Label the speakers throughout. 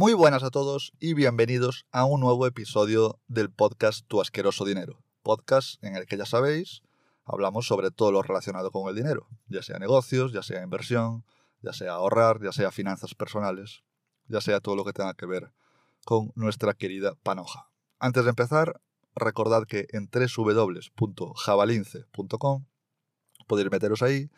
Speaker 1: Muy buenas a todos y bienvenidos a un nuevo episodio del podcast Tu asqueroso dinero. Podcast en el que ya sabéis, hablamos sobre todo lo relacionado con el dinero, ya sea negocios, ya sea inversión, ya sea ahorrar, ya sea finanzas personales, ya sea todo lo que tenga que ver con nuestra querida panoja. Antes de empezar, recordad que en www.javalince.com podéis meteros ahí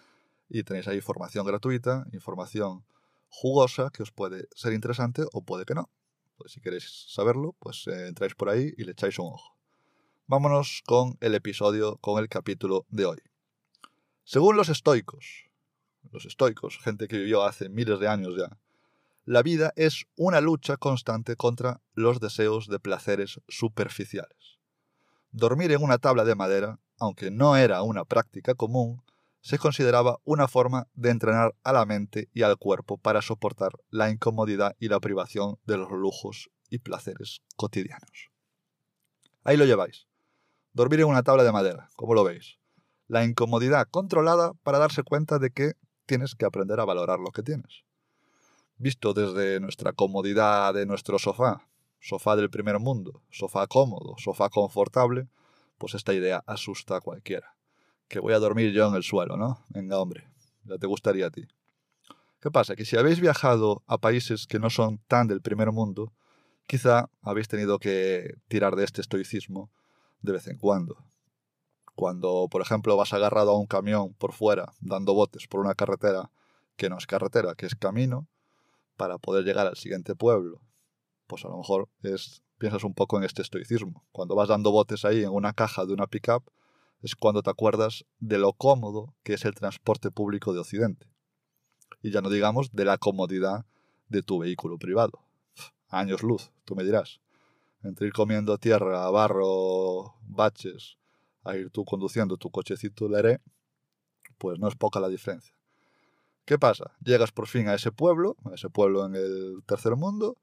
Speaker 1: y tenéis ahí formación gratuita, información jugosa que os puede ser interesante o puede que no. Pues si queréis saberlo, pues eh, entráis por ahí y le echáis un ojo. Vámonos con el episodio, con el capítulo de hoy. Según los estoicos, los estoicos, gente que vivió hace miles de años ya, la vida es una lucha constante contra los deseos de placeres superficiales. Dormir en una tabla de madera, aunque no era una práctica común, se consideraba una forma de entrenar a la mente y al cuerpo para soportar la incomodidad y la privación de los lujos y placeres cotidianos. Ahí lo lleváis. Dormir en una tabla de madera, como lo veis. La incomodidad controlada para darse cuenta de que tienes que aprender a valorar lo que tienes. Visto desde nuestra comodidad de nuestro sofá, sofá del primer mundo, sofá cómodo, sofá confortable, pues esta idea asusta a cualquiera que voy a dormir yo en el suelo, ¿no? Venga, hombre, ya te gustaría a ti. ¿Qué pasa? Que si habéis viajado a países que no son tan del primer mundo, quizá habéis tenido que tirar de este estoicismo de vez en cuando. Cuando, por ejemplo, vas agarrado a un camión por fuera, dando botes por una carretera que no es carretera, que es camino, para poder llegar al siguiente pueblo, pues a lo mejor es, piensas un poco en este estoicismo. Cuando vas dando botes ahí en una caja de una pickup, es cuando te acuerdas de lo cómodo que es el transporte público de Occidente. Y ya no digamos de la comodidad de tu vehículo privado. Años luz, tú me dirás. Entre ir comiendo tierra, barro, baches, a ir tú conduciendo tu cochecito Leré, pues no es poca la diferencia. ¿Qué pasa? Llegas por fin a ese pueblo, a ese pueblo en el tercer mundo,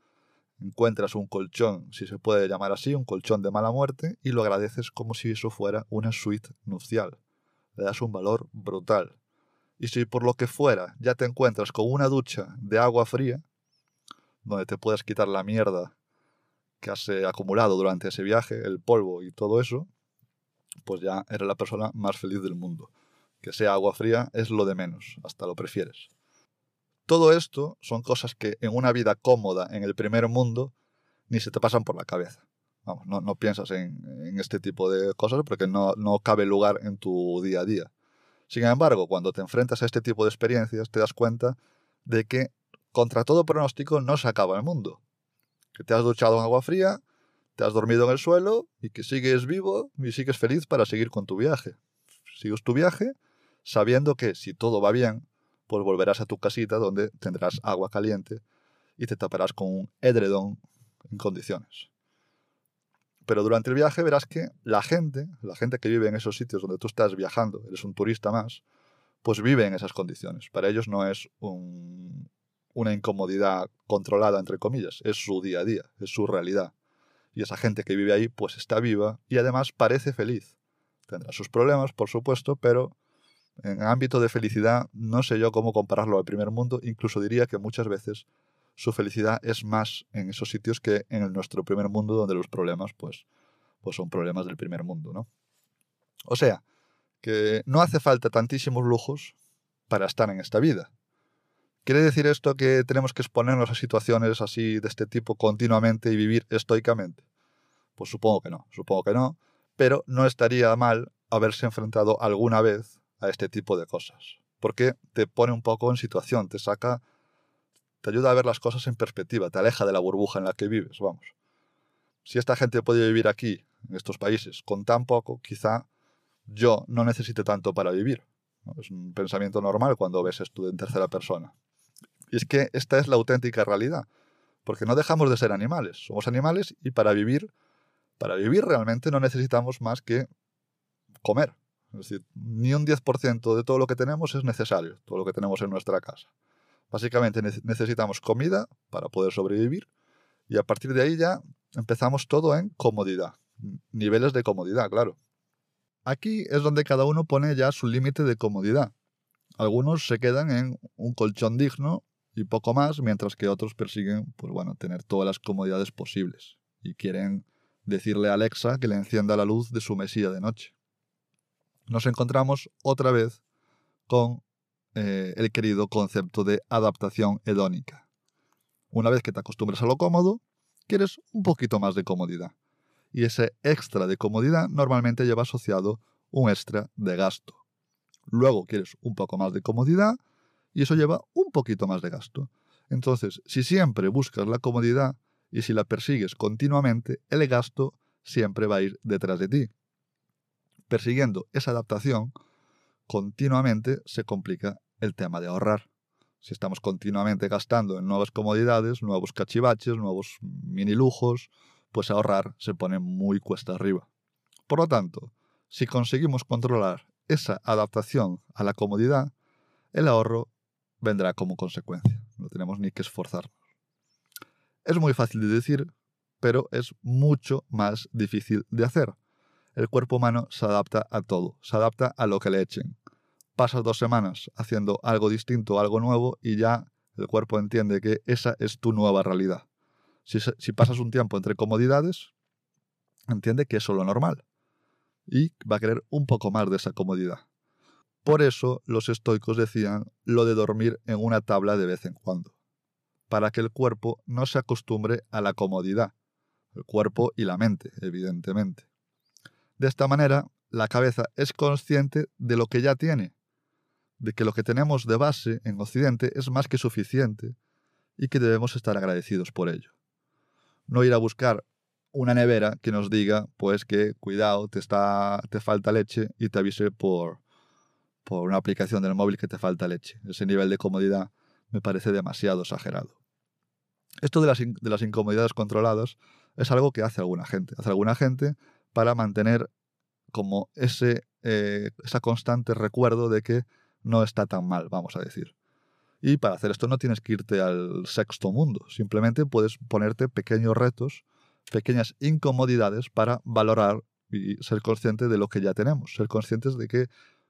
Speaker 1: encuentras un colchón, si se puede llamar así, un colchón de mala muerte, y lo agradeces como si eso fuera una suite nupcial. Le das un valor brutal. Y si por lo que fuera ya te encuentras con una ducha de agua fría, donde te puedes quitar la mierda que has eh, acumulado durante ese viaje, el polvo y todo eso, pues ya eres la persona más feliz del mundo. Que sea agua fría es lo de menos, hasta lo prefieres. Todo esto son cosas que en una vida cómoda en el primer mundo ni se te pasan por la cabeza. Vamos, no, piensas en, este tipo de cosas porque no, no cabe lugar en tu día a día. Sin embargo, cuando te enfrentas a este tipo de experiencias, te das cuenta de que contra todo pronóstico no se acaba el mundo. Que te has duchado en agua fría, te has dormido en el suelo y que sigues vivo y sigues feliz para seguir con tu viaje. Sigues tu viaje sabiendo que si todo va bien, pues volverás a tu casita donde tendrás agua caliente y te taparás con un edredón en condiciones. Pero durante el viaje verás que la gente, la gente que vive en esos sitios donde tú estás viajando, eres un turista más, pues vive en esas condiciones. Para ellos no es una incomodidad controlada, entre comillas, es su día a día, es su realidad. Y esa gente que vive ahí, pues está viva y además parece feliz. Tendrá sus problemas, por supuesto, pero en ámbito de felicidad, no sé yo cómo compararlo al primer mundo, incluso diría que muchas veces su felicidad es más en esos sitios que en nuestro primer mundo, donde los problemas, pues, pues son problemas del primer mundo, ¿no? O sea, que no hace falta tantísimos lujos para estar en esta vida. ¿Quiere decir esto que tenemos que exponernos a situaciones así de este tipo continuamente y vivir estoicamente? Pues supongo que no, supongo que no, pero no estaría mal haberse enfrentado alguna vez a este tipo de cosas. Porque te pone un poco en situación, te saca, te ayuda a ver las cosas en perspectiva, te aleja de la burbuja en la que vives, vamos. Si esta gente puede vivir aquí, en estos países, con tan poco, quizá yo no necesite tanto para vivir. Es un pensamiento normal cuando ves esto en tercera persona. Y es que esta es la auténtica realidad, porque no dejamos de ser animales, somos animales y para vivir, para vivir realmente no necesitamos más que comer, es decir, ni un 10% de todo lo que tenemos es necesario, todo lo que tenemos en nuestra casa. Básicamente necesitamos comida para poder sobrevivir y a partir de ahí ya empezamos todo en comodidad, niveles de comodidad, claro. Aquí es donde cada uno pone ya su límite de comodidad. Algunos se quedan en un colchón digno y poco más, mientras que otros persiguen, pues bueno, tener todas las comodidades posibles y quieren decirle a Alexa que le encienda la luz de su mesilla de noche. Nos encontramos otra vez con eh, el querido concepto de adaptación hedónica. Una vez que te acostumbras a lo cómodo, quieres un poquito más de comodidad. Y ese extra de comodidad normalmente lleva asociado un extra de gasto. Luego quieres un poco más de comodidad y eso lleva un poquito más de gasto. Entonces, si siempre buscas la comodidad y si la persigues continuamente, el gasto siempre va a ir detrás de ti. Persiguiendo esa adaptación, continuamente se complica el tema de ahorrar. Si estamos continuamente gastando en nuevas comodidades, nuevos cachivaches, nuevos mini lujos, pues ahorrar se pone muy cuesta arriba. Por lo tanto, si conseguimos controlar esa adaptación a la comodidad, el ahorro vendrá como consecuencia. No tenemos ni que esforzarnos. Es muy fácil de decir, pero es mucho más difícil de hacer. El cuerpo humano se adapta a todo, se adapta a lo que le echen pasas dos semanas haciendo algo distinto, algo nuevo, y ya el cuerpo entiende que esa es tu nueva realidad. Si, pasas un tiempo entre comodidades, entiende que eso es lo normal. Y va a querer un poco más de esa comodidad. Por eso los estoicos decían lo de dormir en una tabla de vez en cuando, para que el cuerpo no se acostumbre a la comodidad, el cuerpo y la mente, evidentemente. De esta manera, la cabeza es consciente de lo que ya tiene de que lo que tenemos de base en Occidente es más que suficiente y que debemos estar agradecidos por ello. No ir a buscar una nevera que nos diga, pues que cuidado, te, está, te falta leche y te avise por, por una aplicación del móvil que te falta leche. Ese nivel de comodidad me parece demasiado exagerado. Esto de las, de las incomodidades controladas es algo que hace alguna gente. Hace alguna gente para mantener como ese eh, esa constante recuerdo de que no está tan mal, vamos a decir. Y para hacer esto no tienes que irte al sexto mundo, simplemente puedes ponerte pequeños retos, pequeñas incomodidades para valorar y ser consciente de lo que ya tenemos, ser conscientes de que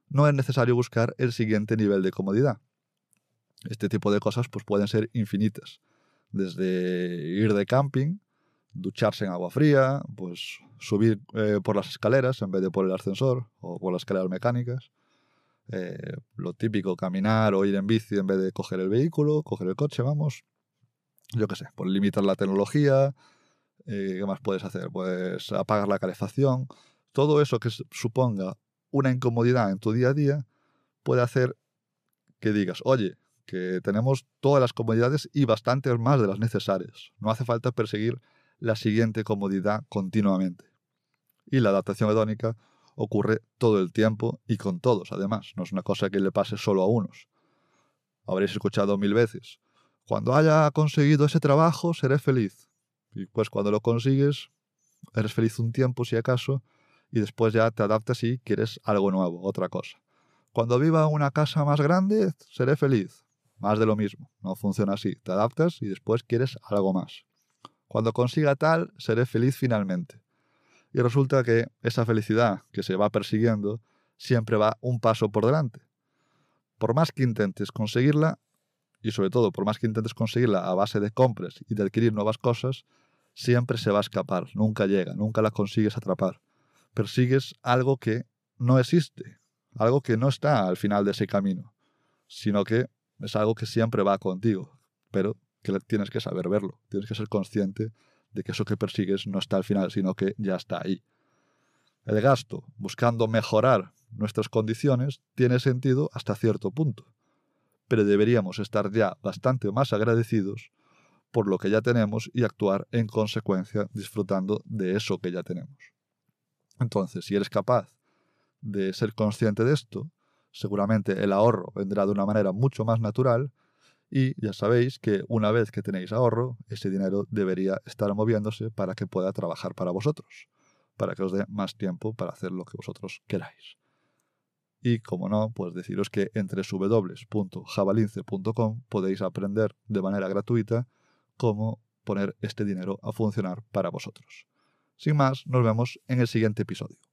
Speaker 1: no es necesario buscar el siguiente nivel de comodidad. Este tipo de cosas pues, pueden ser infinitas, desde ir de camping, ducharse en agua fría, pues subir eh, por las escaleras en vez de por el ascensor o por las escaleras mecánicas, eh, lo típico, caminar o ir en bici en vez de coger el vehículo, coger el coche, vamos. Yo qué sé, por limitar la tecnología. Eh, ¿Qué más puedes hacer? Pues apagar la calefacción. Todo eso que suponga una incomodidad en tu día a día puede hacer que digas, oye, que tenemos todas las comodidades y bastantes más de las necesarias. No hace falta perseguir la siguiente comodidad continuamente. Y la adaptación hedónica ocurre todo el tiempo y con todos, además. No es una cosa que le pase solo a unos. Habréis escuchado mil veces. Cuando haya conseguido ese trabajo, seré feliz. Y pues cuando lo consigues, eres feliz un tiempo, si acaso, y después ya te adaptas y quieres algo nuevo, otra cosa. Cuando viva en una casa más grande, seré feliz. Más de lo mismo. No funciona así. Te adaptas y después quieres algo más. Cuando consiga tal, seré feliz finalmente. Y resulta que esa felicidad que se va persiguiendo siempre va un paso por delante. Por más que intentes conseguirla, y sobre todo por más que intentes conseguirla a base de compras y de adquirir nuevas cosas, siempre se va a escapar, nunca llega, nunca la consigues atrapar. Persigues algo que no existe, algo que no está al final de ese camino, sino que es algo que siempre va contigo, pero que tienes que saber verlo, tienes que ser consciente de que eso que persigues no está al final, sino que ya está ahí. El gasto, buscando mejorar nuestras condiciones, tiene sentido hasta cierto punto, pero deberíamos estar ya bastante más agradecidos por lo que ya tenemos y actuar en consecuencia disfrutando de eso que ya tenemos. Entonces, si eres capaz de ser consciente de esto, seguramente el ahorro vendrá de una manera mucho más natural y ya sabéis que una vez que tenéis ahorro, ese dinero debería estar moviéndose para que pueda trabajar para vosotros, para que os dé más tiempo para hacer lo que vosotros queráis. Y como no, pues deciros que entre www.javalince.com podéis aprender de manera gratuita cómo poner este dinero a funcionar para vosotros. Sin más, nos vemos en el siguiente episodio.